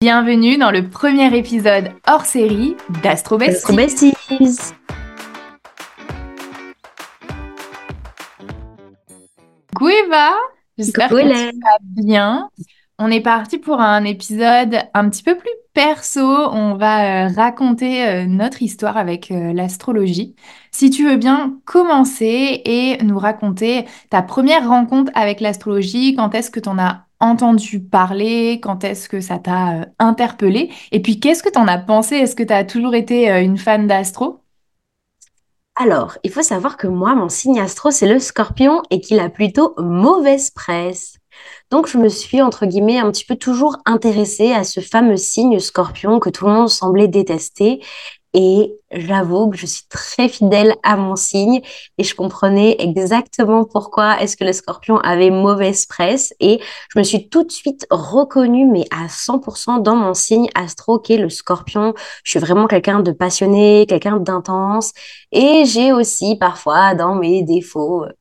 Bienvenue dans le premier épisode hors série d'Astro Astro Besties. Coucou Eva, j'espère que tu vas bien. On est parti pour un épisode un petit peu plus perso. On va euh, raconter euh, notre histoire avec euh, l'astrologie. Si tu veux bien commencer et nous raconter ta première rencontre avec l'astrologie, quand est-ce que tu en as entendu parler, quand est-ce que ça t'a euh, interpellé, et puis qu'est-ce que tu en as pensé? Est-ce que tu as toujours été euh, une fan d'astro? Alors, il faut savoir que moi, mon signe astro, c'est le scorpion et qu'il a plutôt mauvaise presse. Donc, je me suis, entre guillemets, un petit peu toujours intéressée à ce fameux signe scorpion que tout le monde semblait détester. Et j'avoue que je suis très fidèle à mon signe et je comprenais exactement pourquoi est-ce que le scorpion avait mauvaise presse. Et je me suis tout de suite reconnue, mais à 100% dans mon signe astro qui est le scorpion. Je suis vraiment quelqu'un de passionné, quelqu'un d'intense. Et j'ai aussi parfois dans mes défauts euh,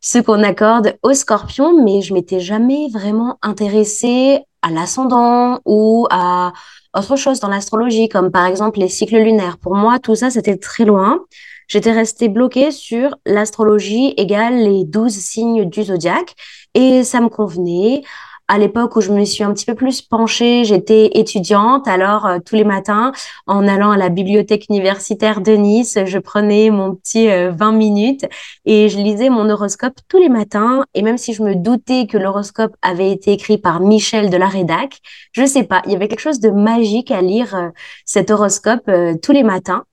ce qu'on accorde au scorpion, mais je m'étais jamais vraiment intéressée à l'ascendant ou à autre chose dans l'astrologie, comme par exemple les cycles lunaires. Pour moi, tout ça, c'était très loin. J'étais restée bloquée sur l'astrologie égale les 12 signes du zodiaque et ça me convenait. À l'époque où je me suis un petit peu plus penchée, j'étais étudiante, alors euh, tous les matins, en allant à la bibliothèque universitaire de Nice, je prenais mon petit euh, 20 minutes et je lisais mon horoscope tous les matins. Et même si je me doutais que l'horoscope avait été écrit par Michel de la Rédac, je sais pas, il y avait quelque chose de magique à lire euh, cet horoscope euh, tous les matins.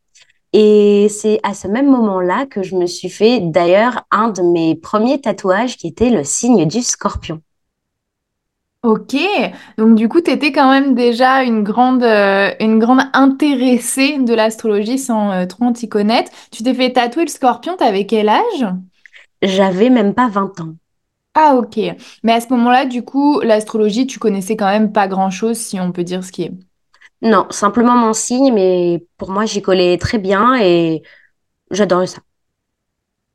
Et c'est à ce même moment-là que je me suis fait d'ailleurs un de mes premiers tatouages qui était le signe du scorpion. Ok, donc du coup, tu étais quand même déjà une grande, euh, une grande intéressée de l'astrologie sans euh, trop t'y connaître. Tu t'es fait tatouer le scorpion, t'avais quel âge? J'avais même pas 20 ans. Ah ok, mais à ce moment-là, du coup, l'astrologie, tu connaissais quand même pas grand-chose, si on peut dire ce qui est. Non, simplement mon signe, mais pour moi, j'y collais très bien et j'adorais ça.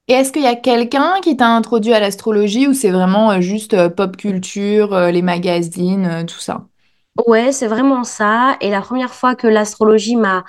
Et est-ce qu'il y a quelqu'un qui t'a introduit à l'astrologie ou c'est vraiment euh, juste euh, pop culture, euh, les magazines, tout ça? Ouais, c'est vraiment ça. Et la première fois que l'astrologie m'a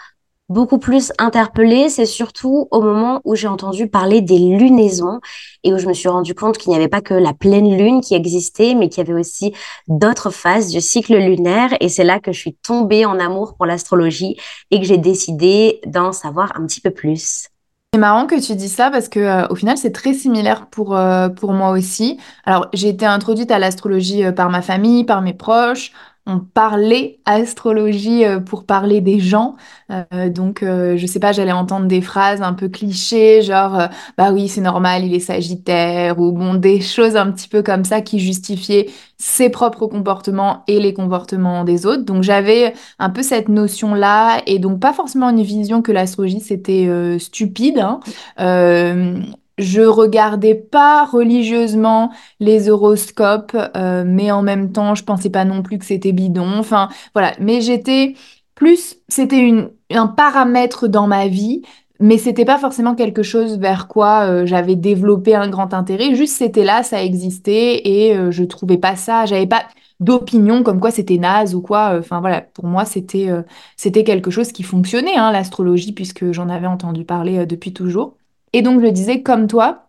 beaucoup plus interpellée, c'est surtout au moment où j'ai entendu parler des lunaisons et où je me suis rendu compte qu'il n'y avait pas que la pleine lune qui existait, mais qu'il y avait aussi d'autres phases du cycle lunaire. Et c'est là que je suis tombée en amour pour l'astrologie et que j'ai décidé d'en savoir un petit peu plus. C'est marrant que tu dis ça parce que euh, au final c'est très similaire pour, euh, pour moi aussi. Alors j'ai été introduite à l'astrologie euh, par ma famille, par mes proches. On parlait astrologie euh, pour parler des gens. Euh, donc euh, je sais pas, j'allais entendre des phrases un peu clichés, genre euh, bah oui c'est normal, il est sagittaire ou bon des choses un petit peu comme ça qui justifiaient ses propres comportements et les comportements des autres. Donc j'avais un peu cette notion-là et donc pas forcément une vision que l'astrologie c'était stupide. hein. Euh, je regardais pas religieusement les horoscopes, euh, mais en même temps je pensais pas non plus que c'était bidon. Enfin voilà, mais j'étais plus, c'était un paramètre dans ma vie. Mais c'était pas forcément quelque chose vers quoi euh, j'avais développé un grand intérêt. Juste c'était là, ça existait et euh, je trouvais pas ça. J'avais pas d'opinion comme quoi c'était naze ou quoi. Enfin voilà, pour moi c'était euh, c'était quelque chose qui fonctionnait, hein, l'astrologie, puisque j'en avais entendu parler euh, depuis toujours. Et donc je disais comme toi.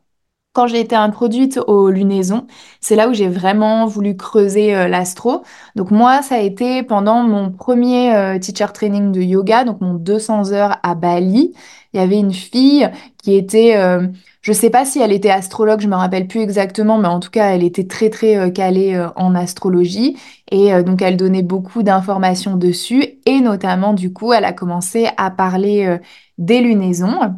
Quand j'ai été introduite aux lunaisons, c'est là où j'ai vraiment voulu creuser euh, l'astro. Donc moi, ça a été pendant mon premier euh, teacher training de yoga, donc mon 200 heures à Bali. Il y avait une fille qui était, euh, je sais pas si elle était astrologue, je me rappelle plus exactement, mais en tout cas, elle était très très euh, calée en astrologie et donc elle donnait beaucoup d'informations dessus et notamment du coup, elle a commencé à parler des lunaisons.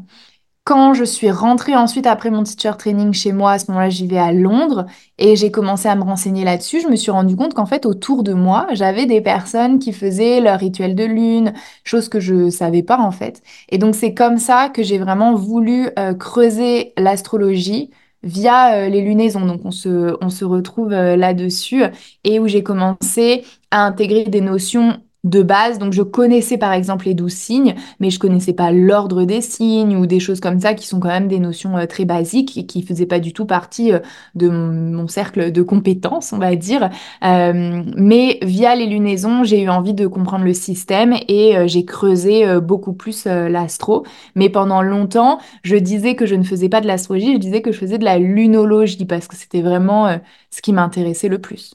Quand je suis rentrée ensuite après mon teacher training chez moi, à ce moment-là, j'y vais à Londres et j'ai commencé à me renseigner là-dessus. Je me suis rendu compte qu'en fait, autour de moi, j'avais des personnes qui faisaient leur rituel de lune, chose que je savais pas en fait. Et donc, c'est comme ça que j'ai vraiment voulu euh, creuser l'astrologie via euh, les lunaisons. Donc, on se, on se retrouve euh, là-dessus et où j'ai commencé à intégrer des notions de base. Donc, je connaissais par exemple les douze signes, mais je connaissais pas l'ordre des signes ou des choses comme ça qui sont quand même des notions euh, très basiques et qui faisaient pas du tout partie euh, de mon, cercle de compétences, on va dire. Euh, mais via les lunaisons, j'ai eu envie de comprendre le système et j'ai creusé beaucoup plus l'astro. Mais pendant longtemps, je disais que je ne faisais pas de l'astrologie, je disais que je faisais de la lunologie parce que c'était vraiment ce qui m'intéressait le plus.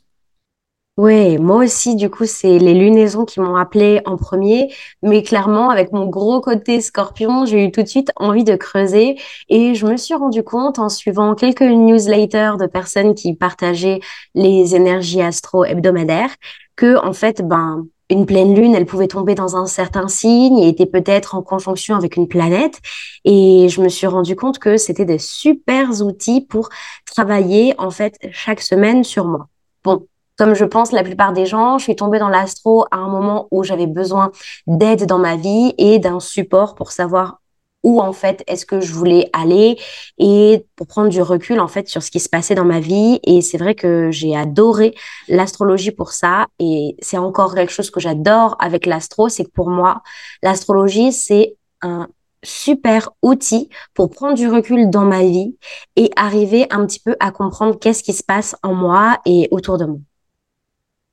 Ouais, moi aussi, du coup, c'est les lunaisons qui m'ont appelé en premier, mais clairement, avec mon gros côté scorpion, j'ai eu tout de suite envie de creuser et je me suis rendu compte en suivant quelques newsletters de personnes qui partageaient les énergies astro hebdomadaires que, en fait, ben, une pleine lune, elle pouvait tomber dans un certain signe et était peut-être en conjonction avec une planète. Et je me suis rendu compte que c'était des super outils pour travailler, en fait, chaque semaine sur moi. Bon, comme je pense la plupart des gens, je suis tombée dans l'astro à un moment où j'avais besoin d'aide dans ma vie et d'un support pour savoir où en fait est-ce que je voulais aller et pour prendre du recul en fait sur ce qui se passait dans ma vie. Et c'est vrai que j'ai adoré l'astrologie pour ça. Et c'est encore quelque chose que j'adore avec l'astro, c'est que pour moi, l'astrologie, c'est un super outil pour prendre du recul dans ma vie et arriver un petit peu à comprendre qu'est-ce qui se passe en moi et autour de moi.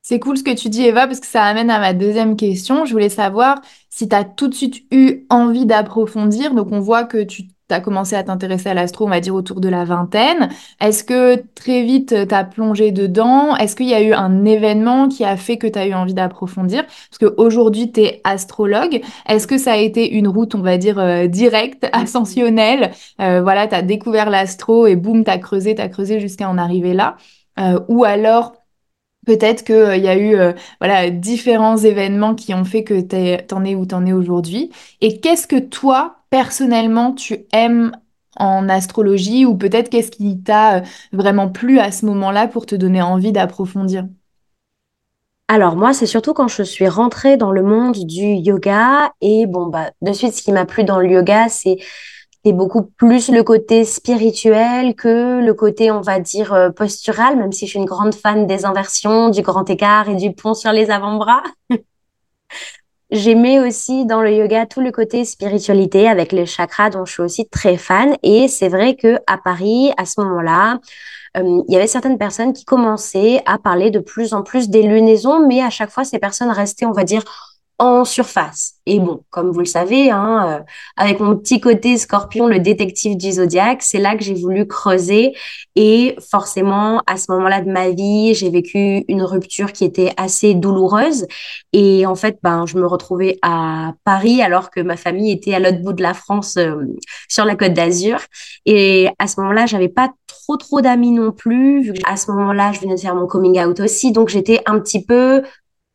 C'est cool ce que tu dis, Eva, parce que ça amène à ma deuxième question. Je voulais savoir si tu as tout de suite eu envie d'approfondir. Donc, on voit que tu as commencé à t'intéresser à l'astro, on va dire, autour de la vingtaine. Est-ce que très vite, tu as plongé dedans? Est-ce qu'il y a eu un événement qui a fait que tu as eu envie d'approfondir? Parce qu'aujourd'hui, tu es astrologue. Est-ce que ça a été une route, on va dire, euh, directe, ascensionnelle? Euh, voilà, tu as découvert l'astro et boum, tu as creusé, tu as creusé jusqu'à en arriver là. Euh, ou alors Peut-être qu'il y a eu euh, voilà, différents événements qui ont fait que t'en es où t'en es aujourd'hui. Et qu'est-ce que toi, personnellement, tu aimes en astrologie ou peut-être qu'est-ce qui t'a euh, vraiment plu à ce moment-là pour te donner envie d'approfondir? Alors moi, c'est surtout quand je suis rentrée dans le monde du yoga et bon bah de suite, ce qui m'a plu dans le yoga, c'est c'est beaucoup plus le côté spirituel que le côté, on va dire, euh, postural, même si je suis une grande fan des inversions, du grand écart et du pont sur les avant-bras. J'aimais aussi dans le yoga tout le côté spiritualité avec les chakras dont je suis aussi très fan. Et c'est vrai que à Paris, à ce moment-là, euh, il y avait certaines personnes qui commençaient à parler de plus en plus des lunaisons, mais à chaque fois, ces personnes restaient, on va dire, en surface. Et bon, comme vous le savez, hein, euh, avec mon petit côté scorpion, le détective du zodiaque, c'est là que j'ai voulu creuser. Et forcément, à ce moment-là de ma vie, j'ai vécu une rupture qui était assez douloureuse. Et en fait, ben, je me retrouvais à Paris alors que ma famille était à l'autre bout de la France, euh, sur la Côte d'Azur. Et à ce moment-là, j'avais pas trop trop d'amis non plus, vu que à ce moment-là, je venais de faire mon coming out aussi, donc j'étais un petit peu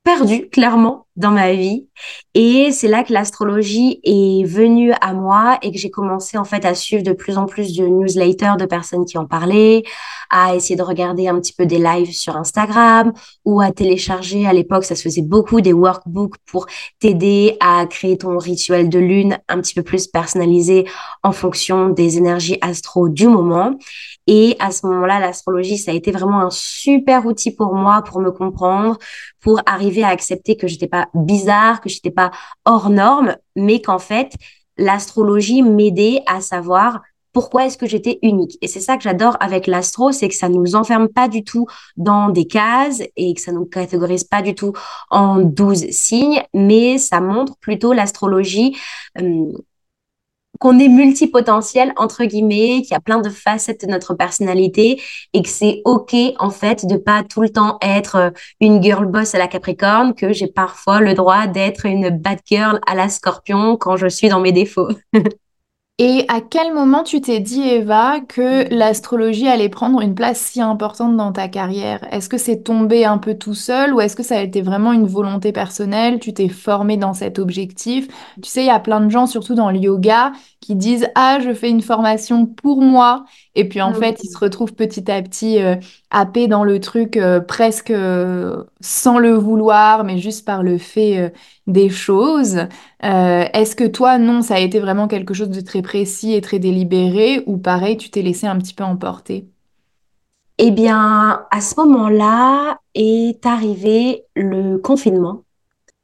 perdue, clairement, dans ma vie. Et c'est là que l'astrologie est venue à moi et que j'ai commencé, en fait, à suivre de plus en plus de newsletters de personnes qui en parlaient, à essayer de regarder un petit peu des lives sur Instagram ou à télécharger, à l'époque, ça se faisait beaucoup, des workbooks pour t'aider à créer ton rituel de lune un petit peu plus personnalisé en fonction des énergies astro du moment. Et à ce moment-là, l'astrologie, ça a été vraiment un super outil pour moi, pour me comprendre, pour arriver à accepter que j'étais pas bizarre, que j'étais pas hors norme, mais qu'en fait, l'astrologie m'aidait à savoir pourquoi est-ce que j'étais unique. Et c'est ça que j'adore avec l'astro, c'est que ça nous enferme pas du tout dans des cases et que ça nous catégorise pas du tout en 12 signes, mais ça montre plutôt l'astrologie euh, qu'on est multipotentiel, entre guillemets, qu'il y a plein de facettes de notre personnalité et que c'est OK, en fait, de pas tout le temps être euh, une girl boss à la Capricorne, que j'ai parfois le droit d'être une bad girl à la Scorpion quand je suis dans mes défauts. Et à quel moment tu t'es dit, Eva, que l'astrologie allait prendre une place si importante dans ta carrière? Est-ce que c'est tombé un peu tout seul ou est-ce que ça a été vraiment une volonté personnelle? Tu t'es formé dans cet objectif? Tu sais, il y a plein de gens, surtout dans le yoga, qui disent, Ah, je fais une formation pour moi. Et puis en fait, ils se retrouvent petit à petit euh, happés dans le truc euh, presque euh, sans le vouloir, mais juste par le fait euh, des choses. Est-ce que toi, non, ça a été vraiment quelque chose de très précis et très délibéré, ou pareil, tu t'es laissé un petit peu emporter? Eh bien, à ce moment-là est arrivé le confinement.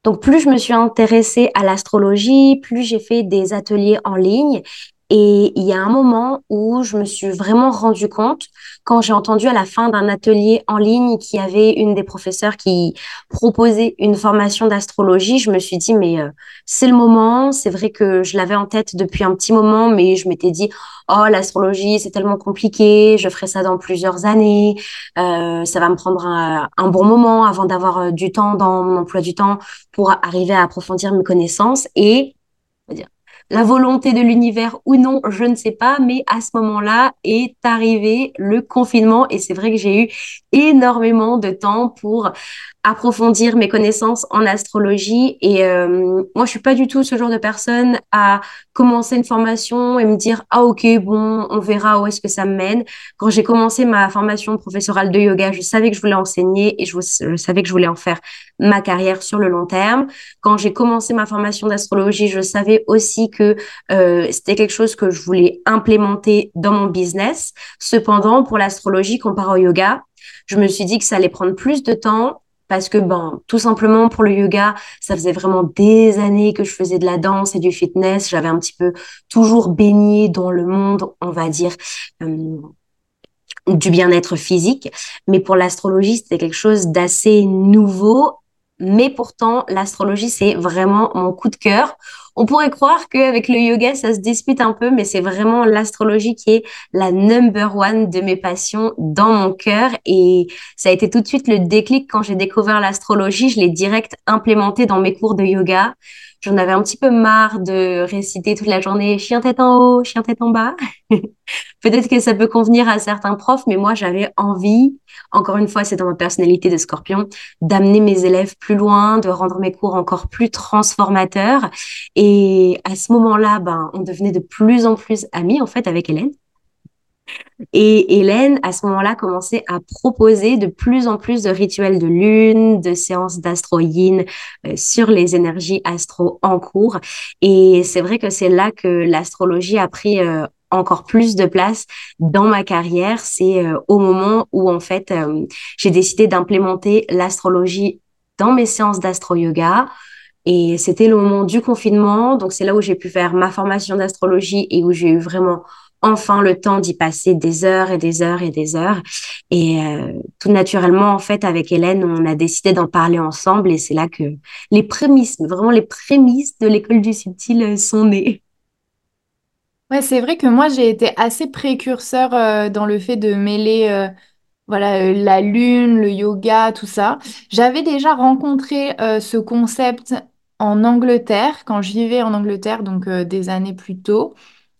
Donc, plus je me suis intéressée à l'astrologie, plus j'ai fait des ateliers en ligne. Et il y a un moment où je me suis vraiment rendu compte, quand j'ai entendu à la fin d'un atelier en ligne qu'il y avait une des professeurs qui proposait une formation d'astrologie, je me suis dit, mais euh, c'est le moment. C'est vrai que je l'avais en tête depuis un petit moment, mais je m'étais dit, oh, l'astrologie, c'est tellement compliqué, je ferai ça dans plusieurs années, euh, ça va me prendre un, un bon moment avant d'avoir euh, du temps dans mon emploi du temps pour arriver à approfondir mes connaissances. Et la volonté de l'univers ou non, je ne sais pas, mais à ce moment-là est arrivé le confinement et c'est vrai que j'ai eu énormément de temps pour approfondir mes connaissances en astrologie. Et euh, moi, je suis pas du tout ce genre de personne à commencer une formation et me dire ah ok bon, on verra où est-ce que ça me mène. Quand j'ai commencé ma formation professorale de yoga, je savais que je voulais enseigner et je, je savais que je voulais en faire ma carrière sur le long terme. Quand j'ai commencé ma formation d'astrologie, je savais aussi que euh, c'était quelque chose que je voulais implémenter dans mon business. Cependant, pour l'astrologie comparé au yoga, je me suis dit que ça allait prendre plus de temps parce que ben tout simplement pour le yoga, ça faisait vraiment des années que je faisais de la danse et du fitness, j'avais un petit peu toujours baigné dans le monde, on va dire euh, du bien-être physique, mais pour l'astrologie, c'était quelque chose d'assez nouveau mais pourtant, l'astrologie, c'est vraiment mon coup de cœur. On pourrait croire qu'avec le yoga, ça se dispute un peu, mais c'est vraiment l'astrologie qui est la number one de mes passions dans mon cœur. Et ça a été tout de suite le déclic quand j'ai découvert l'astrologie. Je l'ai direct implémenté dans mes cours de yoga. J'en avais un petit peu marre de réciter toute la journée chien tête en haut, chien tête en bas. Peut-être que ça peut convenir à certains profs, mais moi j'avais envie, encore une fois, c'est dans ma personnalité de scorpion, d'amener mes élèves plus loin, de rendre mes cours encore plus transformateurs. Et à ce moment-là, ben, on devenait de plus en plus amis en fait avec Hélène. Et Hélène, à ce moment-là, commençait à proposer de plus en plus de rituels de lune, de séances d'astro yin euh, sur les énergies astro en cours. Et c'est vrai que c'est là que l'astrologie a pris euh, encore plus de place dans ma carrière. C'est euh, au moment où, en fait, j'ai décidé d'implémenter l'astrologie dans mes séances d'astro-yoga. Et c'était le moment du confinement. Donc, c'est là où j'ai pu faire ma formation d'astrologie et où j'ai eu vraiment enfin le temps d'y passer des heures et des heures et des heures. Et euh, tout naturellement, en fait, avec Hélène, on a décidé d'en parler ensemble et c'est là que les prémices, vraiment les prémices de l'école du subtil euh, sont nées. Ouais, c'est vrai que moi, j'ai été assez précurseur euh, dans le fait de mêler voilà, la lune, le yoga, tout ça. J'avais déjà rencontré ce concept en Angleterre, quand je vivais en Angleterre, donc des années plus tôt.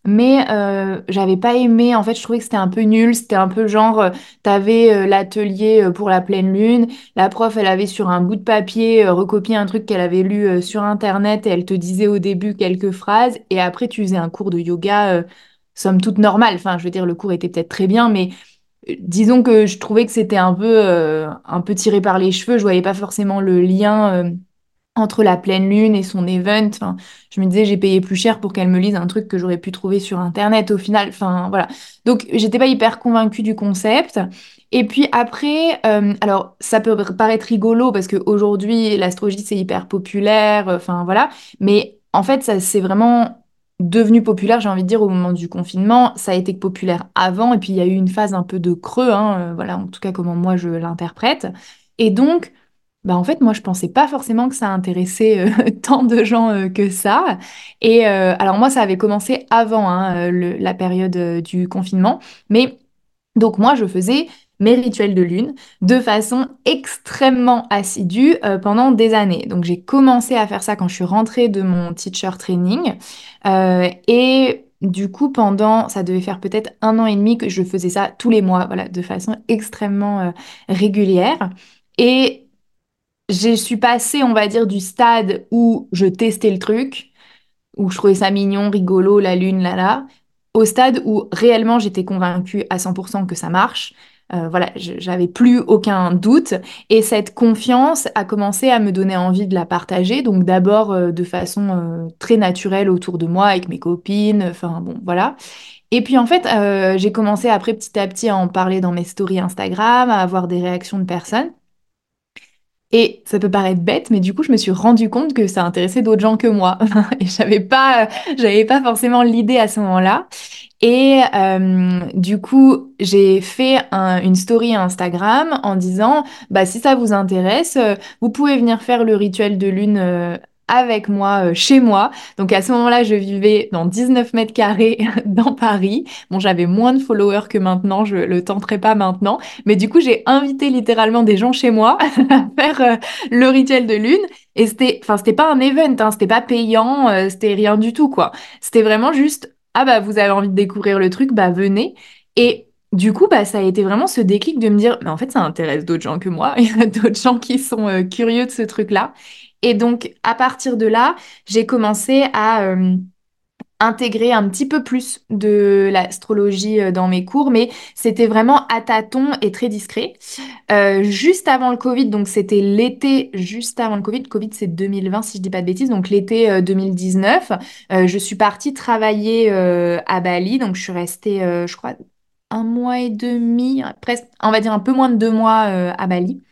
Mais euh, j'avais pas aimé, en fait, je trouvais que c'était un peu nul. C'était un peu genre, euh, t'avais euh, l'atelier euh, pour la pleine lune, la prof, elle avait sur un bout de papier recopié un truc qu'elle avait lu sur Internet et elle te disait au début quelques phrases. Et après, tu faisais un cours de yoga, somme toute normal. Enfin, je veux dire, le cours était peut-être très bien, mais disons que je trouvais que c'était un peu, un peu tiré par les cheveux. Je voyais pas forcément le lien entre la pleine lune et son event. Enfin, je me disais, j'ai payé plus cher pour qu'elle me lise un truc que j'aurais pu trouver sur Internet au final. Enfin, voilà. Donc, j'étais pas hyper convaincue du concept. Et puis après, euh, alors, ça peut paraître rigolo parce qu'aujourd'hui, l'astrologie, c'est hyper populaire. Enfin, voilà. Mais en fait, ça, c'est vraiment devenu populaire, j'ai envie de dire, au moment du confinement. Ça a été populaire avant. Et puis, il y a eu une phase un peu de creux. Hein, euh, voilà, en tout cas, comment moi, je l'interprète. Et donc, bah en fait, moi, je pensais pas forcément que ça intéressait euh, tant de gens euh, que ça. Et euh, alors moi, ça avait commencé avant hein, la période du confinement. Mais donc moi, je faisais mes rituels de lune de façon extrêmement assidue pendant des années. Donc j'ai commencé à faire ça quand je suis rentrée de mon teacher training. et du coup, pendant, ça devait faire peut-être un an et demi que je faisais ça tous les mois, voilà, de façon extrêmement régulière. Et je suis passée, on va dire, du stade où je testais le truc, où je trouvais ça mignon, rigolo, la lune, là, là, au stade où réellement j'étais convaincue à 100% que ça marche. Euh, voilà, j'avais plus aucun doute et cette confiance a commencé à me donner envie de la partager. Donc d'abord euh, de façon euh, très naturelle autour de moi avec mes copines, enfin bon voilà. Et puis en fait, j'ai commencé après petit à petit à en parler dans mes stories Instagram, à avoir des réactions de personnes. Et ça peut paraître bête, mais du coup, je me suis rendu compte que ça intéressait d'autres gens que moi. Et j'avais pas, j'avais pas forcément l'idée à ce moment-là. Et euh, du coup, j'ai fait un- une story Instagram en disant, bah, si ça vous intéresse, euh, vous pouvez venir faire le rituel de lune euh, avec moi euh, chez moi. Donc à ce moment-là, je vivais dans 19 mètres carrés dans Paris. Bon, j'avais moins de followers que maintenant, je le tenterai pas maintenant. Mais du coup, j'ai invité littéralement des gens chez moi à faire euh, le rituel de lune. Et c'était, enfin, c'était pas un event, hein, c'était pas payant, euh, c'était rien du tout, quoi. C'était vraiment juste ah bah vous avez envie de découvrir le truc, bah venez. Et du coup, bah ça a été vraiment ce déclic de me dire, mais en fait ça intéresse d'autres gens que moi, il y a d'autres gens qui sont euh, curieux de ce truc-là. Et donc à partir de là, j'ai commencé à euh, intégrer un petit peu plus de l'astrologie euh, dans mes cours, mais c'était vraiment à tâtons et très discret. Euh, juste avant le Covid, donc c'était l'été juste avant le Covid, Covid c'est 2020 si je dis pas de bêtises, donc l'été euh, 2019, euh, je suis partie travailler à Bali, donc je suis restée, je crois, un mois et demi, presque, on va dire un peu moins de deux mois à Bali.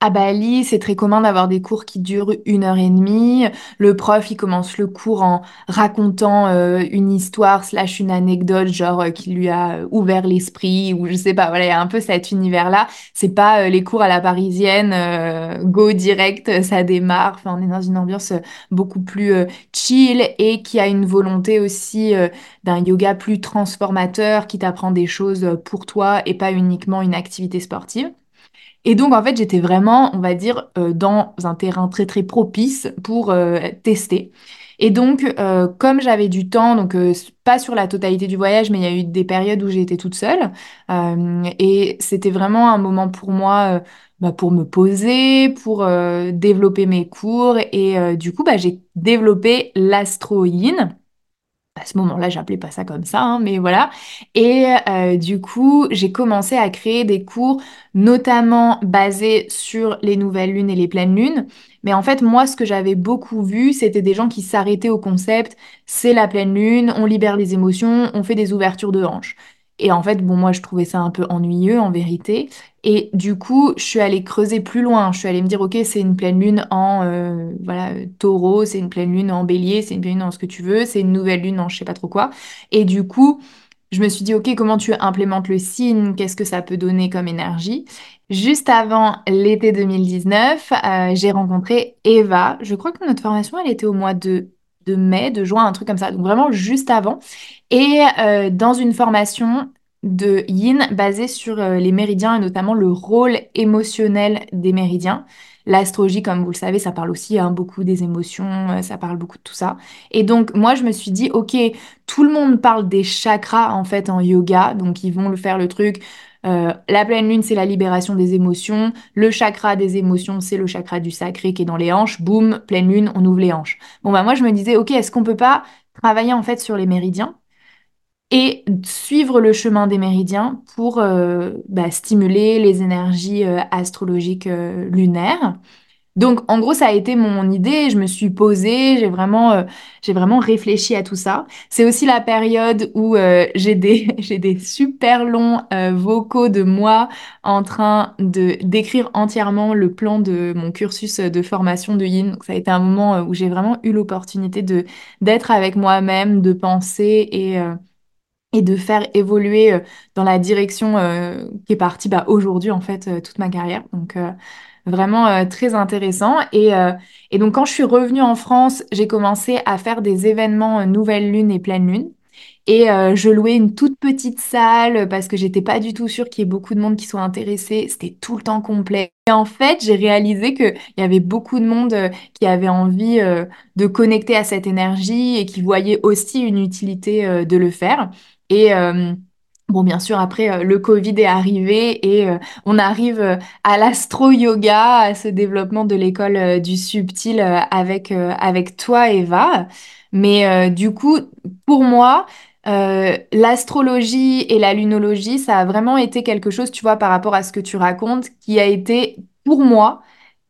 À Bali, c'est très commun d'avoir des cours qui durent une heure et demie. Le prof, il commence le cours en racontant euh, une histoire slash une anecdote, genre euh, qui lui a euh, ouvert l'esprit ou je sais pas. Voilà, il y a un peu cet univers-là. C'est pas les cours à la parisienne, go direct, ça démarre. Enfin, on est dans une ambiance beaucoup plus chill et qui a une volonté aussi d'un yoga plus transformateur qui t'apprend des choses pour toi et pas uniquement une activité sportive. Et donc, en fait, j'étais vraiment, on va dire, euh, dans un terrain très, très propice pour euh, tester. Et donc, euh, comme j'avais du temps, donc euh, pas sur la totalité du voyage, mais il y a eu des périodes où été toute seule. Et c'était vraiment un moment pour moi, bah, pour me poser, pour développer mes cours. Et du coup, bah, j'ai développé l'astro-yin à ce moment-là, j'appelais pas ça comme ça, hein, mais voilà. Et euh, du coup, j'ai commencé à créer des cours, notamment basés sur les nouvelles lunes et les pleines lunes. Mais en fait, moi, ce que j'avais beaucoup vu, c'était des gens qui s'arrêtaient au concept, c'est la pleine lune, on libère les émotions, on fait des ouvertures de hanches. Et en fait, bon, moi, je trouvais ça un peu ennuyeux, en vérité. Et du coup, je suis allée creuser plus loin. Je suis allée me dire, ok, c'est une pleine lune en euh, voilà, taureau, c'est une pleine lune en bélier, c'est une pleine lune en ce que tu veux, c'est une nouvelle lune en je sais pas trop quoi. Et du coup, je me suis dit, ok, comment tu implémentes le signe? Qu'est-ce que ça peut donner comme énergie? Juste avant l'été 2019, euh, j'ai rencontré Eva. Je crois que notre formation, elle était au mois de, de mai, de juin, un truc comme ça. Donc vraiment juste avant. Et euh, dans une formation de Yin basée sur euh, les méridiens et notamment le rôle émotionnel des méridiens. L'astrologie, comme vous le savez, ça parle aussi hein, beaucoup des émotions, euh, ça parle beaucoup de tout ça. Et donc, moi, je me suis dit, ok, tout le monde parle des chakras en fait en yoga, donc ils vont le faire le truc. Euh, la pleine lune, c'est la libération des émotions. Le chakra des émotions, c'est le chakra du sacré qui est dans les hanches. Boum, pleine lune, on ouvre les hanches. Bon, bah moi, je me disais, ok, est-ce qu'on peut pas travailler en fait sur les méridiens? et suivre le chemin des méridiens pour euh, bah, stimuler les énergies euh, astrologiques lunaires? Donc, en gros, ça a été mon idée. Je me suis posée, j'ai vraiment, euh, vraiment réfléchi à tout ça. C'est aussi la période où euh, j'ai des, des super longs euh, vocaux de moi en train de d'écrire entièrement le plan de mon cursus de formation de Yin. Donc, ça a été un moment où j'ai vraiment eu l'opportunité d'être avec moi-même, de penser et et de faire évoluer dans la direction qui est partie bah, aujourd'hui en fait toute ma carrière. Donc vraiment euh, très intéressant. Et, euh, et donc quand je suis revenue en France, j'ai commencé à faire des événements euh, nouvelle lune et pleine lune. Et je louais une toute petite salle parce que j'étais pas du tout sûre qu'il y ait beaucoup de monde qui soit intéressé. C'était tout le temps complet. Et en fait, j'ai réalisé qu'il y avait beaucoup de monde qui avait envie de connecter à cette énergie et qui voyait aussi une utilité de le faire. Et bon, bien sûr, après, euh, le Covid est arrivé et euh, on arrive euh, à l'astro-yoga, à ce développement de l'école du subtil avec, avec toi, Eva. Mais du coup, pour moi, l'astrologie et la lunologie, ça a vraiment été quelque chose, tu vois, par rapport à ce que tu racontes, qui a été pour moi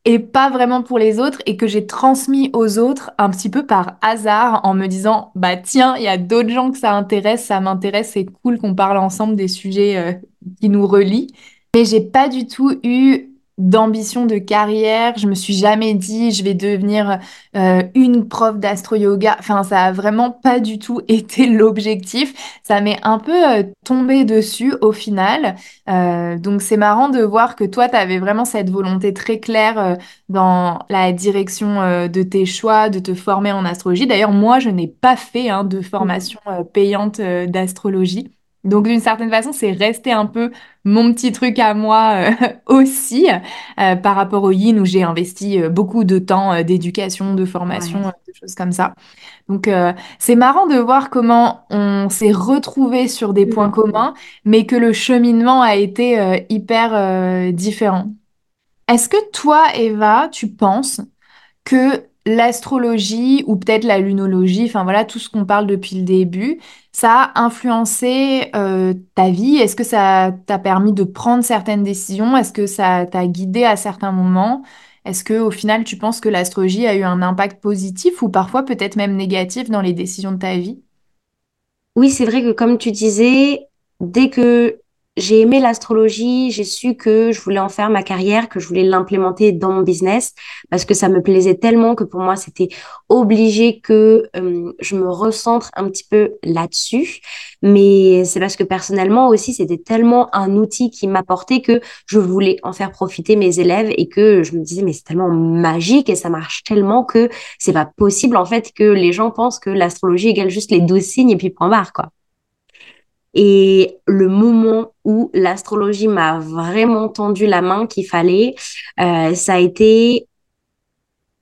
et pas vraiment pour les autres et que j'ai transmis aux autres un petit peu par hasard en me disant, bah tiens, il y a d'autres gens que ça intéresse, ça m'intéresse, c'est cool qu'on parle ensemble des sujets euh, qui nous relient. Mais j'ai pas du tout eu d'ambition de carrière. Je me suis jamais dit je vais devenir euh, une prof d'astro-yoga. Enfin, ça a vraiment pas du tout été l'objectif. Ça m'est un peu euh, tombé dessus au final. Euh, donc c'est marrant de voir que toi, tu avais vraiment cette volonté très claire euh, dans la direction euh, de tes choix, de te former en astrologie. D'ailleurs, moi, je n'ai pas fait hein, de formation euh, payante d'astrologie. Donc d'une certaine façon, c'est resté un peu mon petit truc à moi euh, aussi euh, par rapport au yin où j'ai investi euh, beaucoup de temps d'éducation, de formation, Ouais. de choses comme ça. Donc c'est marrant de voir comment on s'est retrouvés sur des points Mhm. communs, mais que le cheminement a été hyper différent. Est-ce que toi, Eva, tu penses que l'astrologie ou peut-être la lunologie, enfin voilà, tout ce qu'on parle depuis le début, ça a influencé euh, ta vie? Est-ce que ça t'a permis de prendre certaines décisions? Est-ce que ça t'a guidé à certains moments? Est-ce que au final, tu penses que l'astrologie a eu un impact positif ou parfois peut-être même négatif dans les décisions de ta vie? Oui, c'est vrai que comme tu disais, dès que j'ai aimé l'astrologie, j'ai su que je voulais en faire ma carrière, que je voulais l'implémenter dans mon business, parce que ça me plaisait tellement que pour moi, c'était obligé que euh, je me recentre un petit peu là-dessus. Mais c'est parce que personnellement aussi, c'était tellement un outil qui m'apportait que je voulais en faire profiter mes élèves et que je me disais, mais c'est tellement magique et ça marche tellement que c'est pas possible en fait que les gens pensent que l'astrologie égale juste les douze signes et puis point barre quoi. Et le moment où l'astrologie m'a vraiment tendu la main qu'il fallait, euh, ça a été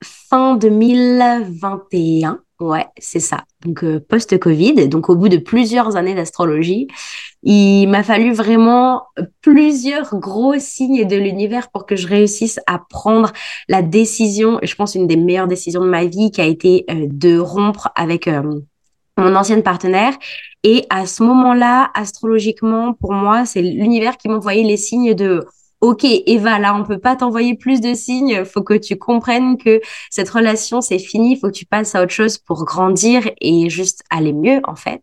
fin 2021. Ouais, c'est ça. Donc euh, post-Covid, donc au bout de plusieurs années d'astrologie, il m'a fallu vraiment plusieurs gros signes de l'univers pour que je réussisse à prendre la décision, je pense une des meilleures décisions de ma vie, qui a été euh, de rompre avec mon ancienne partenaire. Et à ce moment-là, astrologiquement, pour moi, c'est l'univers qui m'envoyait les signes de OK, Eva, là, on peut pas t'envoyer plus de signes. Faut que tu comprennes que cette relation, c'est fini. Faut que tu passes à autre chose pour grandir et juste aller mieux, en fait.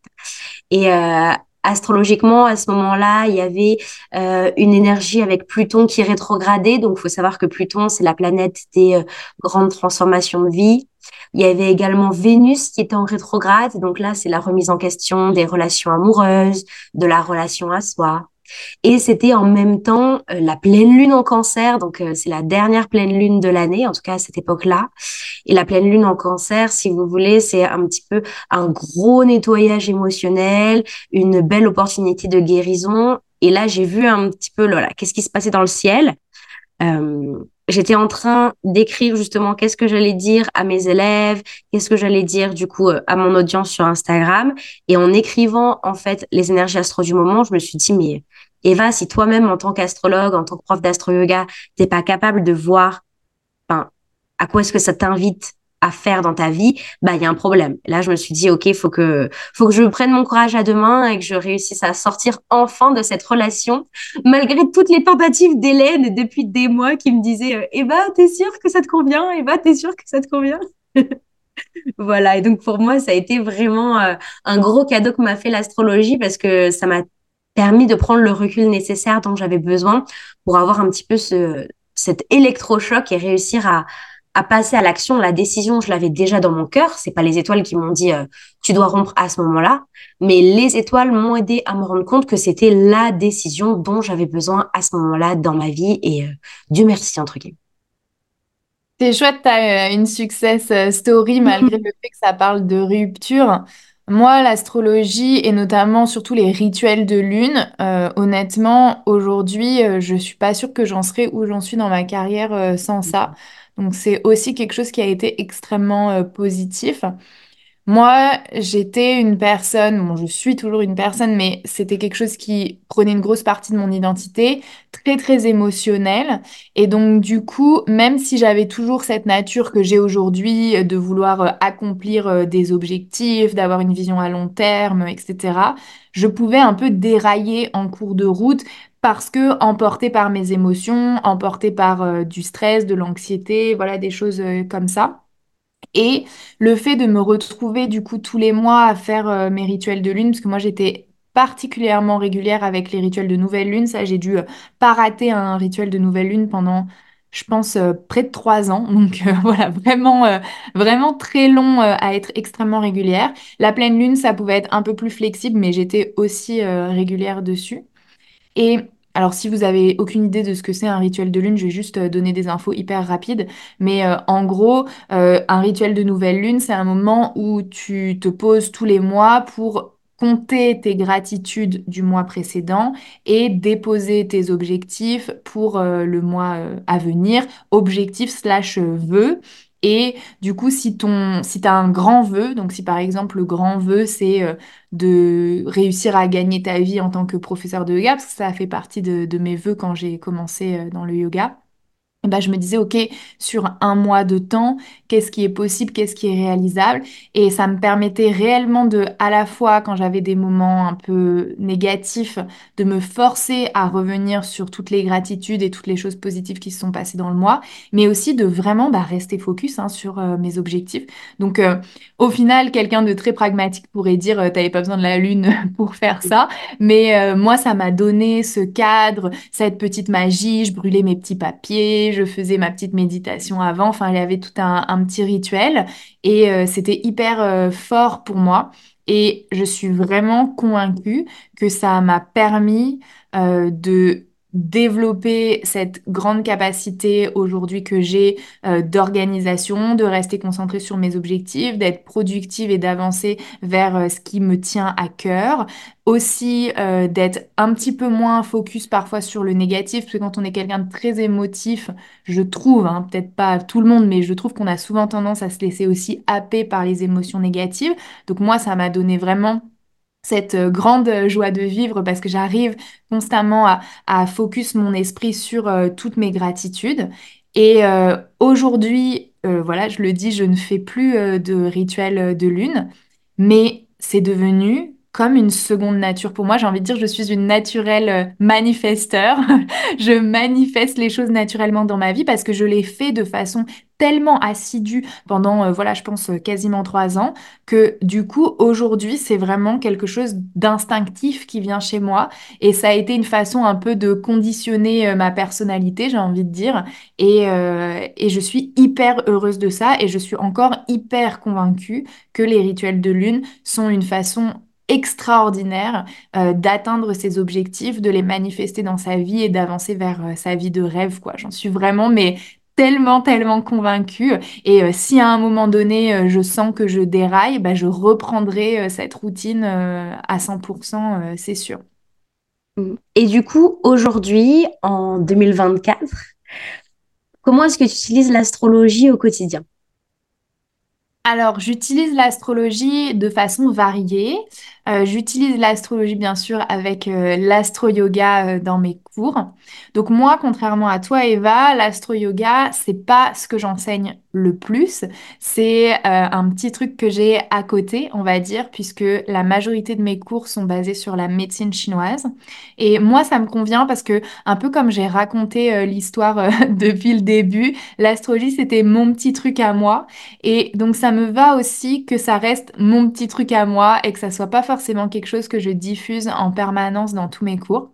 Et euh, astrologiquement, à ce moment-là, il y avait euh, une énergie avec Pluton qui rétrogradait. Donc, faut savoir que Pluton, c'est la planète des euh, grandes transformations de vie. Il y avait également Vénus qui était en rétrograde. Donc là, c'est la remise en question des relations amoureuses, de la relation à soi. Et c'était en même temps euh, la pleine lune en cancer, donc euh, c'est la dernière pleine lune de l'année, en tout cas à cette époque-là. Et la pleine lune en cancer, si vous voulez, c'est un petit peu un gros nettoyage émotionnel, une belle opportunité de guérison. Et là, j'ai vu un petit peu, voilà, qu'est-ce qui se passait dans le ciel. Euh, j'étais en train d'écrire justement qu'est-ce que j'allais dire à mes élèves, qu'est-ce que j'allais dire du coup euh, à mon audience sur Instagram. Et en écrivant en fait les énergies astro du moment, je me suis dit, mais Eva, si toi-même en tant qu'astrologue, en tant que prof d'astro-yoga, t'es pas capable de voir enfin, à quoi est-ce que ça t'invite à faire dans ta vie, bah il y a un problème. Là, je me suis dit OK, faut que faut que je prenne mon courage à deux mains et que je réussisse à sortir enfin de cette relation malgré toutes les tentatives d'Hélène depuis des mois qui me disait euh, Eva, t'es sûre que ça te convient? Eva, t'es sûre que ça te convient? Voilà, et donc pour moi, ça a été vraiment euh, un gros cadeau que m'a fait l'astrologie parce que ça m'a permis de prendre le recul nécessaire dont j'avais besoin pour avoir un petit peu ce, cet électrochoc et réussir à, à passer à l'action. La décision, je l'avais déjà dans mon cœur. C'est pas les étoiles qui m'ont dit euh, tu dois rompre à ce moment-là, mais les étoiles m'ont aidé à me rendre compte que c'était la décision dont j'avais besoin à ce moment-là dans ma vie et euh, Dieu merci entre guillemets. C'est chouette, t'as euh, une success story malgré le fait que ça parle de rupture. Moi, l'astrologie et notamment surtout les rituels de lune, euh, honnêtement, aujourd'hui, je suis pas sûre que j'en serais où j'en suis dans ma carrière sans ça. Donc c'est aussi quelque chose qui a été extrêmement euh, positif. Moi, j'étais une personne, bon, je suis toujours une personne, mais c'était quelque chose qui prenait une grosse partie de mon identité, très très émotionnelle. Et donc, du coup, même si j'avais toujours cette nature que j'ai aujourd'hui euh, de vouloir euh, accomplir euh, des objectifs, d'avoir une vision à long terme, etc., je pouvais un peu dérailler en cours de route parce que emportée par mes émotions, emportée par du stress, de l'anxiété, voilà, des choses comme ça. Et le fait de me retrouver du coup tous les mois à faire euh, mes rituels de lune, parce que moi j'étais particulièrement régulière avec les rituels de nouvelle lune. Ça, j'ai dû euh, pas rater un rituel de nouvelle lune pendant, je pense, euh, près de trois ans. Donc euh, voilà, vraiment, vraiment très long à être extrêmement régulière. La pleine lune, ça pouvait être un peu plus flexible, mais j'étais aussi régulière dessus. Et alors, si vous avez aucune idée de ce que c'est un rituel de lune, je vais juste euh, donner des infos hyper rapides. Mais euh, en gros, euh, un rituel de nouvelle lune, c'est un moment où tu te poses tous les mois pour compter tes gratitudes du mois précédent et déposer tes objectifs pour le mois à venir, objectifs slash vœux. Et du coup, si ton, si t'as un grand vœu, donc si par exemple le grand vœu c'est euh, de réussir à gagner ta vie en tant que professeur de yoga, parce que ça a fait partie de, de mes vœux quand j'ai commencé euh, dans le yoga. Ben, je me disais, OK, sur un mois de temps, qu'est-ce qui est possible, qu'est-ce qui est réalisable? Et ça me permettait réellement de, à la fois, quand j'avais des moments un peu négatifs, de me forcer à revenir sur toutes les gratitudes et toutes les choses positives qui se sont passées dans le mois, mais aussi de vraiment bah, rester focus hein, sur euh, mes objectifs. Donc, euh, au final, quelqu'un de très pragmatique pourrait dire, euh, t'avais pas besoin de la lune pour faire ça. Mais euh, moi, ça m'a donné ce cadre, cette petite magie. Je brûlais mes petits papiers, je faisais ma petite méditation avant. Enfin, il y avait tout un, petit rituel et euh, c'était hyper euh, fort pour moi. Et je suis vraiment convaincue que ça m'a permis euh, de développer cette grande capacité aujourd'hui que j'ai euh, d'organisation, de rester concentrée sur mes objectifs, d'être productive et d'avancer vers euh, ce qui me tient à cœur. Aussi euh, d'être un petit peu moins focus parfois sur le négatif, parce que quand on est quelqu'un de très émotif, je trouve, hein, peut-être pas tout le monde, mais je trouve qu'on a souvent tendance à se laisser aussi happer par les émotions négatives. Donc moi, ça m'a donné vraiment cette euh, grande euh, joie de vivre parce que j'arrive constamment à, à focus mon esprit sur euh, toutes mes gratitudes. Et aujourd'hui, voilà, je le dis, je ne fais plus de rituel de lune, mais c'est devenu comme une seconde nature pour moi. J'ai envie de dire, je suis une naturelle euh, manifesteur. Je manifeste les choses naturellement dans ma vie parce que je l'ai fait de façon tellement assidue pendant, euh, voilà, je pense euh, quasiment trois ans, que du coup, aujourd'hui, c'est vraiment quelque chose d'instinctif qui vient chez moi. Et ça a été une façon un peu de conditionner ma personnalité, j'ai envie de dire. Et, et je suis hyper heureuse de ça et je suis encore hyper convaincue que les rituels de lune sont une façon extraordinaire euh, d'atteindre ses objectifs, de les manifester dans sa vie et d'avancer vers euh, sa vie de rêve, quoi. J'en suis vraiment, mais tellement, tellement convaincue. Et euh, si à un moment donné, euh, je sens que je déraille, bah, je reprendrai euh, cette routine à 100%, euh, c'est sûr. Mhm. Et du coup, aujourd'hui, en 2024, comment est-ce que tu utilises l'astrologie au quotidien? Alors, j'utilise l'astrologie de façon variée. Euh, j'utilise l'astrologie, bien sûr, avec euh, l'astro-yoga euh, dans mes cours. Donc moi, contrairement à toi, Eva, l'astro-yoga, c'est pas ce que j'enseigne le plus. C'est euh, un petit truc que j'ai à côté, on va dire, puisque la majorité de mes cours sont basés sur la médecine chinoise. Et moi, ça me convient parce que, un peu comme j'ai raconté l'histoire depuis le début, l'astrologie, c'était mon petit truc à moi. Et donc ça me va aussi que ça reste mon petit truc à moi et que ça soit pas forcément quelque chose que je diffuse en permanence dans tous mes cours.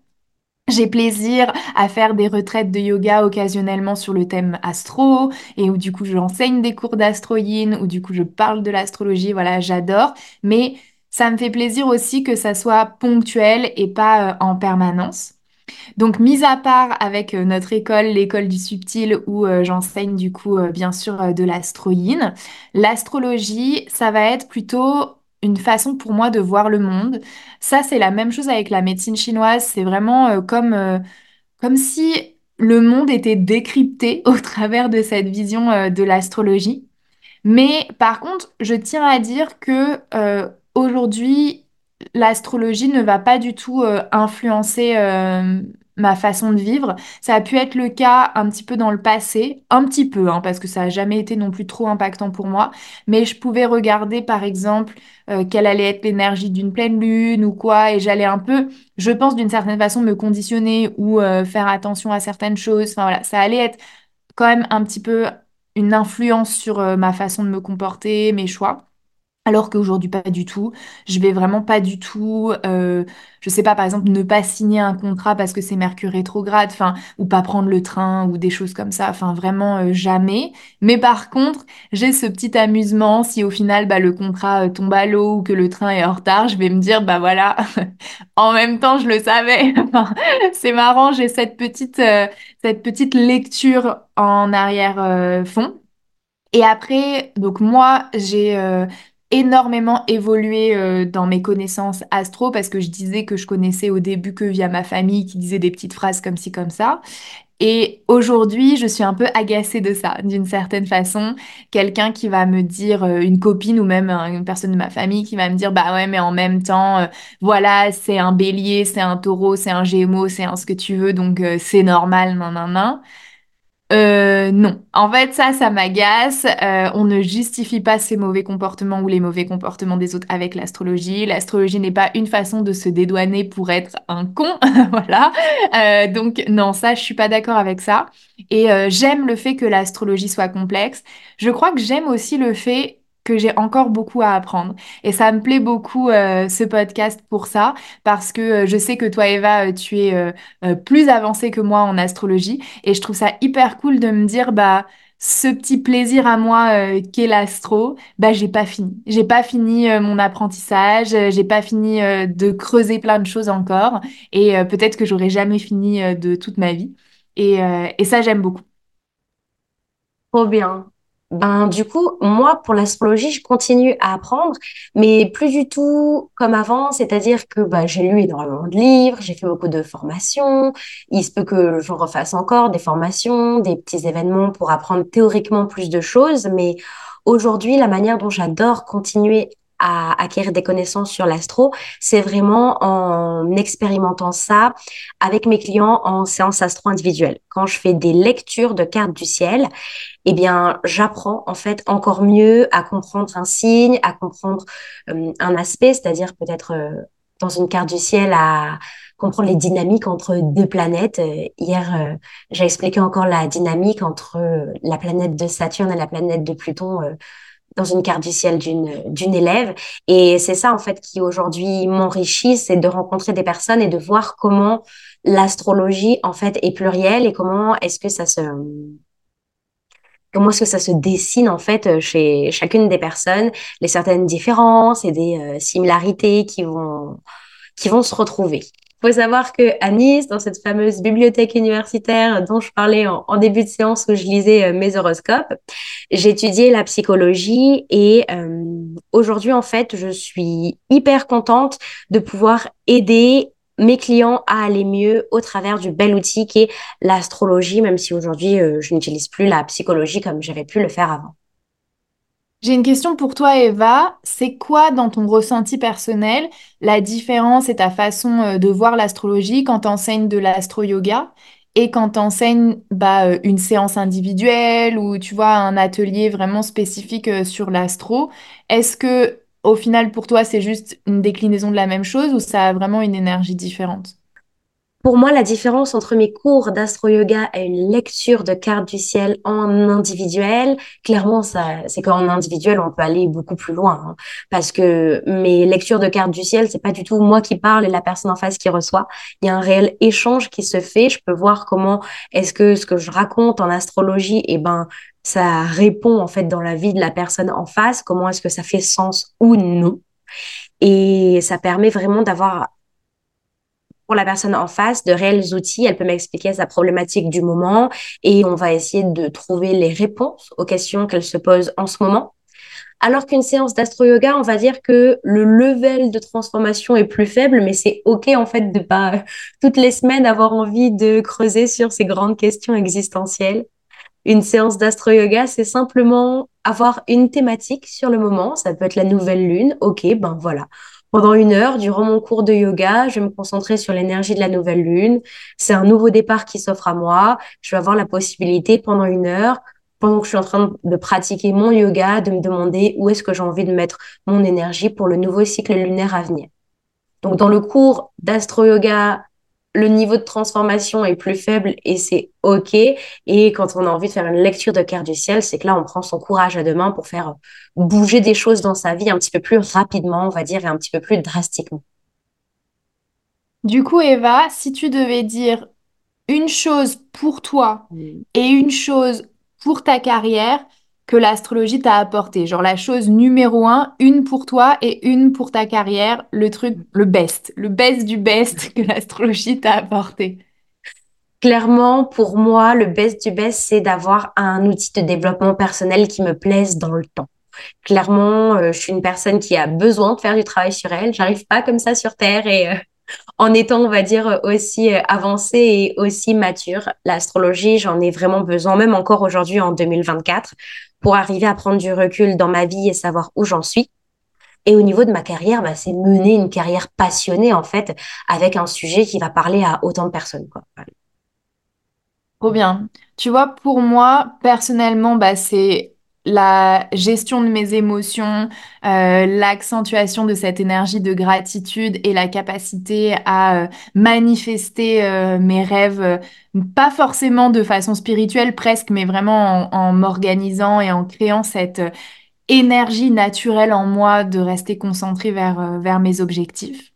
J'ai plaisir à faire des retraites de yoga occasionnellement sur le thème astro et où du coup j'enseigne des cours d'astro-yin, où du coup je parle de l'astrologie, voilà, j'adore. Mais ça me fait plaisir aussi que ça soit ponctuel et pas euh, en permanence. Donc, mis à part avec euh, notre école, l'école du subtil, où euh, j'enseigne du coup, bien sûr, de l'astroïne, l'astrologie, ça va être plutôt une façon pour moi de voir le monde. Ça, c'est la même chose avec la médecine chinoise. C'est vraiment euh, comme, euh, comme si le monde était décrypté au travers de cette vision euh, de l'astrologie. Mais par contre, je tiens à dire que aujourd'hui, l'astrologie ne va pas du tout influencer ma façon de vivre. Ça a pu être le cas un petit peu dans le passé, un petit peu, hein, parce que ça n'a jamais été non plus trop impactant pour moi. Mais je pouvais regarder, par exemple, euh, quelle allait être l'énergie d'une pleine lune ou quoi, et j'allais un peu, je pense, d'une certaine façon, me conditionner ou euh, faire attention à certaines choses. Enfin voilà, ça allait être quand même un petit peu une influence sur euh, ma façon de me comporter, mes choix. Alors qu'aujourd'hui, pas du tout. Je vais vraiment pas du tout, euh, je sais pas, par exemple, ne pas signer un contrat parce que c'est Mercure rétrograde, enfin, ou pas prendre le train ou des choses comme ça, enfin, vraiment euh, jamais. Mais par contre, j'ai ce petit amusement si au final, bah, le contrat euh, tombe à l'eau ou que le train est en retard, je vais me dire, bah voilà, en même temps, je le savais. C'est marrant, j'ai cette petite, lecture en arrière-fond. Et après, donc moi, j'ai énormément évolué euh, dans mes connaissances astro parce que je disais que je connaissais au début que via ma famille qui disait des petites phrases comme ci, comme ça. Et aujourd'hui, je suis un peu agacée de ça, d'une certaine façon. Quelqu'un qui va me dire, euh, une copine ou même une personne de ma famille qui va me dire, bah ouais, mais en même temps, euh, voilà, c'est un bélier, c'est un taureau, c'est un gémeau, c'est un ce que tu veux, donc c'est normal, nan, nan, nan. Euh, non, en fait ça, ça m'agace. Euh, on ne justifie pas ses mauvais comportements ou les mauvais comportements des autres avec l'astrologie. L'astrologie n'est pas une façon de se dédouaner pour être un con, voilà. Euh, donc non, ça, je suis pas d'accord avec ça. Et euh, j'aime le fait que l'astrologie soit complexe. Je crois que j'aime aussi le fait que j'ai encore beaucoup à apprendre. Et ça me plaît beaucoup euh, ce podcast pour ça, parce que euh, je sais que toi, Eva, euh, tu es plus avancée que moi en astrologie, et je trouve ça hyper cool de me dire, bah, ce petit plaisir à moi qu'est l'astro, bah, j'ai pas fini. J'ai pas fini mon apprentissage, j'ai pas fini de creuser plein de choses encore, et peut-être que j'aurai jamais fini de toute ma vie. Et, et ça, j'aime beaucoup. Trop bien. Ben, du coup, moi, pour l'astrologie, je continue à apprendre, mais plus du tout comme avant, c'est-à-dire que bah, j'ai lu énormément de livres, j'ai fait beaucoup de formations, il se peut que j'en refasse encore des formations, des petits événements pour apprendre théoriquement plus de choses, mais aujourd'hui, la manière dont j'adore continuer à acquérir des connaissances sur l'astro, c'est vraiment en expérimentant ça avec mes clients en séance astro individuelle. Quand je fais des lectures de cartes du ciel, eh bien, j'apprends en fait encore mieux à comprendre un signe, à comprendre euh, un aspect, c'est-à-dire peut-être euh, dans une carte du ciel à comprendre les dynamiques entre deux planètes. Euh, hier, j'ai expliqué encore la dynamique entre la planète de Saturne et la planète de Pluton dans une carte du ciel d'une d'une élève. Et c'est ça en fait qui aujourd'hui m'enrichit, c'est de rencontrer des personnes et de voir comment l'astrologie en fait est plurielle et comment est-ce que ça se comment est-ce que ça se dessine en fait chez chacune des personnes, les certaines différences et des euh, similarités qui vont qui vont se retrouver. Faut savoir que à Nice, dans cette fameuse bibliothèque universitaire dont je parlais en, début de séance où je lisais euh, mes horoscopes, étudié la psychologie et euh, aujourd'hui en fait, je suis hyper contente de pouvoir aider mes clients à aller mieux au travers du bel outil qui est l'astrologie, même si aujourd'hui euh, je n'utilise plus la psychologie comme j'avais pu le faire avant. J'ai une question pour toi, Eva. C'est quoi, dans ton ressenti personnel, la différence et ta façon euh, de voir l'astrologie quand tu de l'astro-yoga et quand tu enseignes bah, euh, une séance individuelle ou tu vois un atelier vraiment spécifique euh, sur l'astro? Est-ce que, au final, pour toi, c'est juste une déclinaison de la même chose ou ça a vraiment une énergie différente? Pour moi, la différence entre mes cours d'astro-yoga et une lecture de cartes du ciel en individuel, clairement, ça, c'est qu'en individuel, on peut aller beaucoup plus loin, hein. parce que mes lectures de cartes du ciel, c'est pas du tout moi qui parle et la personne en face qui reçoit. Il y a un réel échange qui se fait. Je peux voir comment est-ce que ce que je raconte en astrologie, eh ben, ça répond en fait dans la vie de la personne en face. Comment est-ce que ça fait sens ou non? Et ça permet vraiment d'avoir pour la personne en face de réels outils. Elle peut m'expliquer sa problématique du moment et on va essayer de trouver les réponses aux questions qu'elle se pose en ce moment. Alors qu'une séance d'astro-yoga, on va dire que le level de transformation est plus faible, mais c'est OK en fait de pas toutes les semaines avoir envie de creuser sur ces grandes questions existentielles. Une séance d'astro-yoga, c'est simplement avoir une thématique sur le moment. Ça peut être la nouvelle lune. OK, ben voilà. Pendant une heure, durant mon cours de yoga, je vais me concentrer sur l'énergie de la nouvelle lune. C'est un nouveau départ qui s'offre à moi. Je vais avoir la possibilité pendant une heure, pendant que je suis en train de pratiquer mon yoga, de me demander où est-ce que j'ai envie de mettre mon énergie pour le nouveau cycle lunaire à venir. Donc, dans le cours d'astro-yoga le niveau de transformation est plus faible et c'est OK. Et quand on a envie de faire une lecture de carte du ciel, c'est que là, on prend son courage à deux mains pour faire bouger des choses dans sa vie un petit peu plus rapidement, on va dire, et un petit peu plus drastiquement. Du coup, Eva, si tu devais dire une chose pour toi Mm. et une chose pour ta carrière que l'astrologie t'a apporté, genre la chose numéro un, une pour toi et une pour ta carrière, le truc, le best, le best du best que l'astrologie t'a apporté. Clairement, pour moi, le best du best, c'est d'avoir un outil de développement personnel qui me plaise dans le temps. Clairement, euh, je suis une personne qui a besoin de faire du travail sur elle. J'arrive pas comme ça sur Terre et euh, en étant, on va dire, aussi euh, avancée et aussi mature. L'astrologie, j'en ai vraiment besoin, même encore aujourd'hui en 2024, pour arriver à prendre du recul dans ma vie et savoir où j'en suis. Et au niveau de ma carrière, bah, c'est mener une carrière passionnée, en fait, avec un sujet qui va parler à autant de personnes, quoi. Trop bien. Tu vois, pour moi, personnellement, bah, c'est la gestion de mes émotions, euh, l'accentuation de cette énergie de gratitude et la capacité à euh, manifester euh, mes rêves, pas forcément de façon spirituelle presque, mais vraiment en, m'organisant et en créant cette énergie naturelle en moi de rester concentrée vers, vers mes objectifs.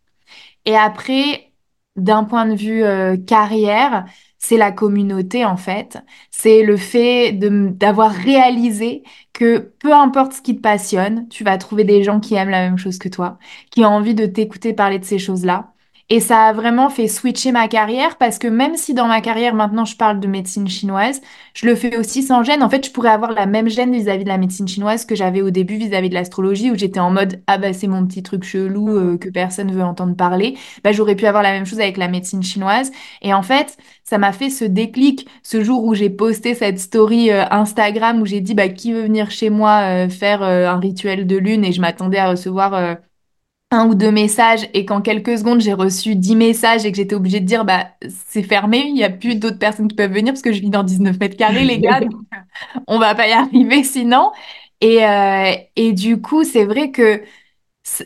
Et après, d'un point de vue carrière, c'est la communauté en fait. C'est le fait d'avoir réalisé que peu importe ce qui te passionne, tu vas trouver des gens qui aiment la même chose que toi, qui ont envie de t'écouter parler de ces choses-là. Et ça a vraiment fait switcher ma carrière parce que même si dans ma carrière maintenant je parle de médecine chinoise, je le fais aussi sans gêne. En fait, je pourrais avoir la même gêne vis-à-vis de la médecine chinoise que j'avais au début vis-à-vis de l'astrologie où j'étais en mode ah bah c'est mon petit truc chelou euh, que personne veut entendre parler bah, j'aurais pu avoir la même chose avec la médecine chinoise. Et en fait, ça m'a fait ce déclic ce jour où j'ai posté cette story euh, Instagram où j'ai dit bah, qui veut venir chez moi euh, faire un rituel de lune? Et je m'attendais à recevoir un ou deux messages et qu'en quelques secondes j'ai reçu 10 messages et que j'étais obligée de dire bah c'est fermé, il n'y a plus d'autres personnes qui peuvent venir parce que je vis dans 19 mètres carrés les gars, donc on va pas y arriver sinon. Et, euh, et du coup, c'est vrai que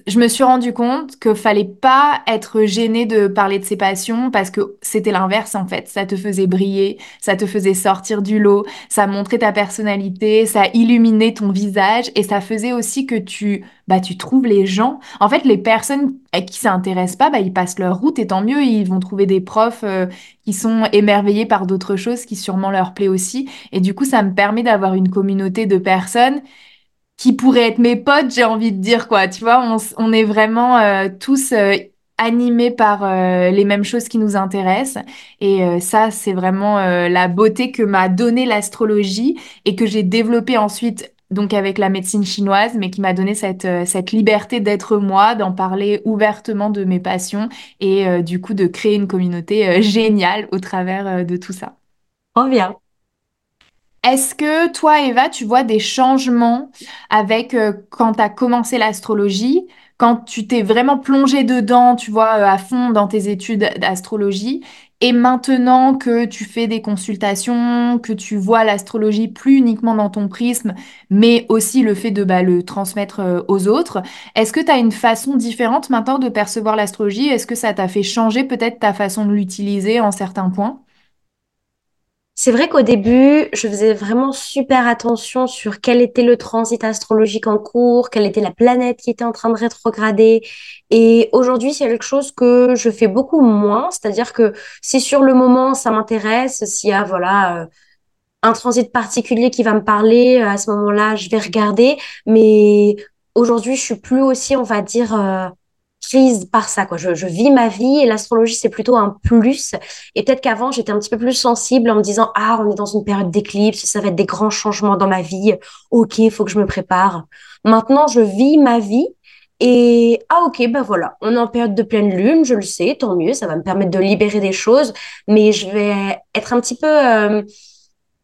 je me suis rendu compte que fallait pas être gêné de parler de ses passions parce que c'était l'inverse en fait. Ça te faisait briller, ça te faisait sortir du lot, ça montrait ta personnalité, ça illuminait ton visage et ça faisait aussi que tu, bah, tu trouves les gens. En fait, les personnes à qui ça intéresse pas, bah, ils passent leur route et tant mieux, ils vont trouver des profs euh, qui sont émerveillés par d'autres choses qui sûrement leur plaît aussi. Et du coup, ça me permet d'avoir une communauté de personnes qui pourraient être mes potes, j'ai envie de dire quoi. Tu vois, on, est vraiment euh, tous euh, animés par euh, les mêmes choses qui nous intéressent. Et ça, c'est vraiment la beauté que m'a donné l'astrologie et que j'ai développée ensuite. Donc avec la médecine chinoise, mais qui m'a donné cette, cette liberté d'être moi, d'en parler ouvertement de mes passions et du coup de créer une communauté géniale au travers de tout ça. Trop bien. Est-ce que toi, Eva, tu vois des changements avec euh, quand tu as commencé l'astrologie, quand tu t'es vraiment plongé dedans, tu vois, euh, à fond dans tes études d'astrologie, et maintenant que tu fais des consultations, que tu vois l'astrologie plus uniquement dans ton prisme, mais aussi le fait de bah, le transmettre euh, aux autres, est-ce que tu as une façon différente maintenant de percevoir l'astrologie? Est-ce que ça t'a fait changer peut-être ta façon de l'utiliser en certains points? C'est vrai qu'au début, je faisais vraiment super attention sur quel était le transit astrologique en cours, quelle était la planète qui était en train de rétrograder. Et aujourd'hui, c'est quelque chose que je fais beaucoup moins. C'est-à-dire que si sur le moment ça m'intéresse, s'il y a voilà euh, un transit particulier qui va me parler, euh, à ce moment-là, je vais regarder. Mais aujourd'hui, je suis plus aussi, on va dire, euh, prise par ça, quoi. Je, je vis ma vie et l'astrologie, c'est plutôt un plus. Et peut-être qu'avant, j'étais un petit peu plus sensible en me disant, ah, on est dans une période d'éclipse, ça va être des grands changements dans ma vie. Ok, il faut que je me prépare. Maintenant, je vis ma vie. Et ah ok ben voilà on est en période de pleine lune je le sais tant mieux ça va me permettre de libérer des choses mais je vais être un petit peu euh,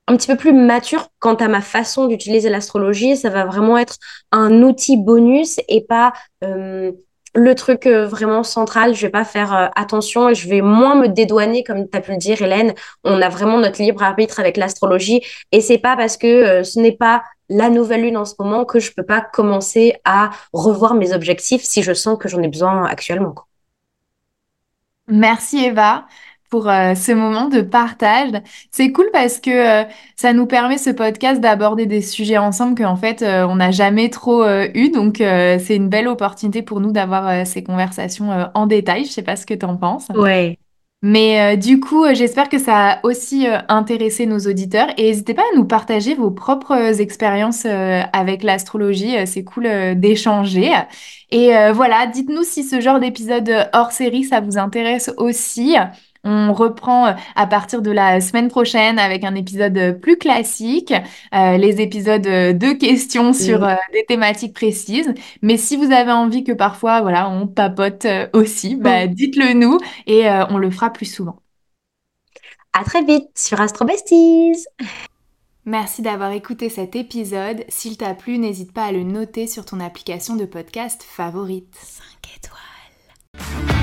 un petit peu plus mature quant à ma façon d'utiliser l'astrologie. Ça va vraiment être un outil bonus et pas euh, le truc euh, vraiment central. Je vais pas faire euh, attention et je vais moins me dédouaner, comme tu as pu le dire, Hélène. On a vraiment notre libre arbitre avec l'astrologie et c'est pas parce que euh, ce n'est pas la nouvelle lune en ce moment que je peux pas commencer à revoir mes objectifs si je sens que j'en ai besoin actuellement. Merci Eva. Pour euh, ce moment de partage. C'est cool parce que euh, ça nous permet ce podcast d'aborder des sujets ensemble qu'en fait euh, on n'a jamais trop eu. Donc c'est une belle opportunité pour nous d'avoir ces conversations en détail. Je sais pas ce que tu en penses. Ouais. Mais du coup, j'espère que ça a aussi intéressé nos auditeurs et n'hésitez pas à nous partager vos propres expériences avec l'astrologie. c'est cool d'échanger. Et voilà, dites-nous si ce genre d'épisode hors série, ça vous intéresse aussi. On reprend euh, à partir de la semaine prochaine avec un épisode euh, plus classique, euh, les épisodes de questions sur Mm. des thématiques précises. Mais si vous avez envie que parfois, voilà, on papote aussi, bah, Mm. dites-le nous et on le fera plus souvent. À très vite sur Astro Besties. Merci d'avoir écouté cet épisode. S'il t'a plu, n'hésite pas à le noter sur ton application de podcast favorite. 5 étoiles.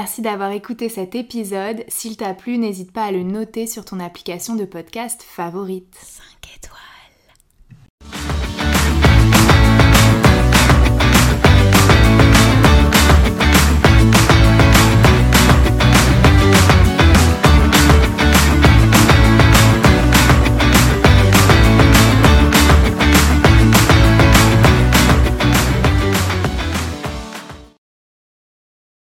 Merci d'avoir écouté cet épisode. S'il t'a plu, n'hésite pas à le noter sur ton application de podcast favorite. 5 étoiles.